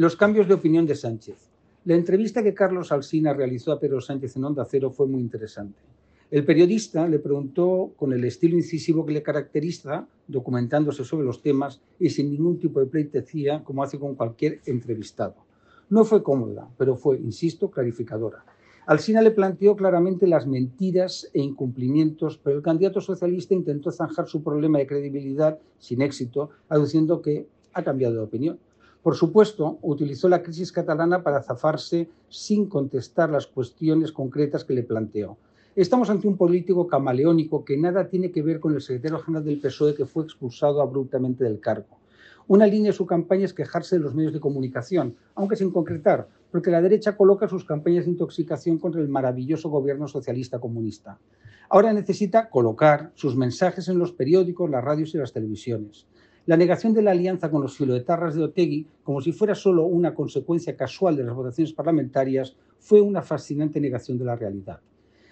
Los cambios de opinión de Sánchez. La entrevista que Carlos Alsina realizó a Pedro Sánchez en Onda Cero fue muy interesante. El periodista le preguntó con el estilo incisivo que le caracteriza, documentándose sobre los temas y sin ningún tipo de pleitesía, como hace con cualquier entrevistado. No fue cómoda, pero fue, insisto, clarificadora. Alsina le planteó claramente las mentiras e incumplimientos, pero el candidato socialista intentó zanjar su problema de credibilidad sin éxito, aduciendo que ha cambiado de opinión. Por supuesto, utilizó la crisis catalana para zafarse sin contestar las cuestiones concretas que le planteó. Estamos ante un político camaleónico que nada tiene que ver con el secretario general del PSOE que fue expulsado abruptamente del cargo. Una línea de su campaña es quejarse de los medios de comunicación, aunque sin concretar, porque la derecha coloca sus campañas de intoxicación contra el maravilloso gobierno socialista comunista. Ahora necesita colocar sus mensajes en los periódicos, las radios y las televisiones. La negación de la alianza con los filoetarras de Otegui, como si fuera solo una consecuencia casual de las votaciones parlamentarias, fue una fascinante negación de la realidad.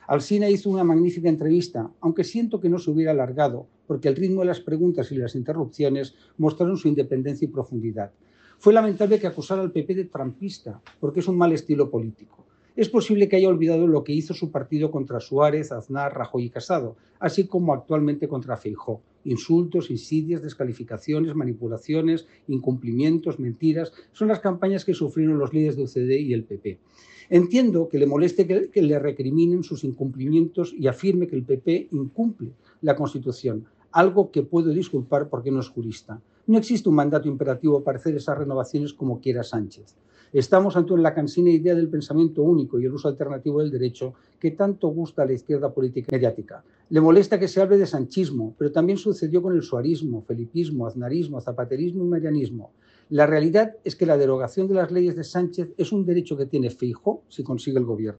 Alsina hizo una magnífica entrevista, aunque siento que no se hubiera alargado, porque el ritmo de las preguntas y las interrupciones mostraron su independencia y profundidad. Fue lamentable que acusara al PP de trampista, porque es un mal estilo político. Es posible que haya olvidado lo que hizo su partido contra Suárez, Aznar, Rajoy y Casado, así como actualmente contra Feijó. Insultos, insidias, descalificaciones, manipulaciones, incumplimientos, mentiras, son las campañas que sufrieron los líderes de UCD y el PP. Entiendo que le moleste que, que le recriminen sus incumplimientos y afirme que el PP incumple la Constitución, algo que puedo disculpar porque no es jurista. No existe un mandato imperativo para hacer esas renovaciones como quiera Sánchez. Estamos ante la cansina idea del pensamiento único y el uso alternativo del derecho que tanto gusta a la izquierda política mediática. Le molesta que se hable de sanchismo, pero también sucedió con el suarismo, felipismo, aznarismo, zapaterismo y marianismo. La realidad es que la derogación de las leyes de Sánchez es un derecho que tiene Feijó si consigue el gobierno.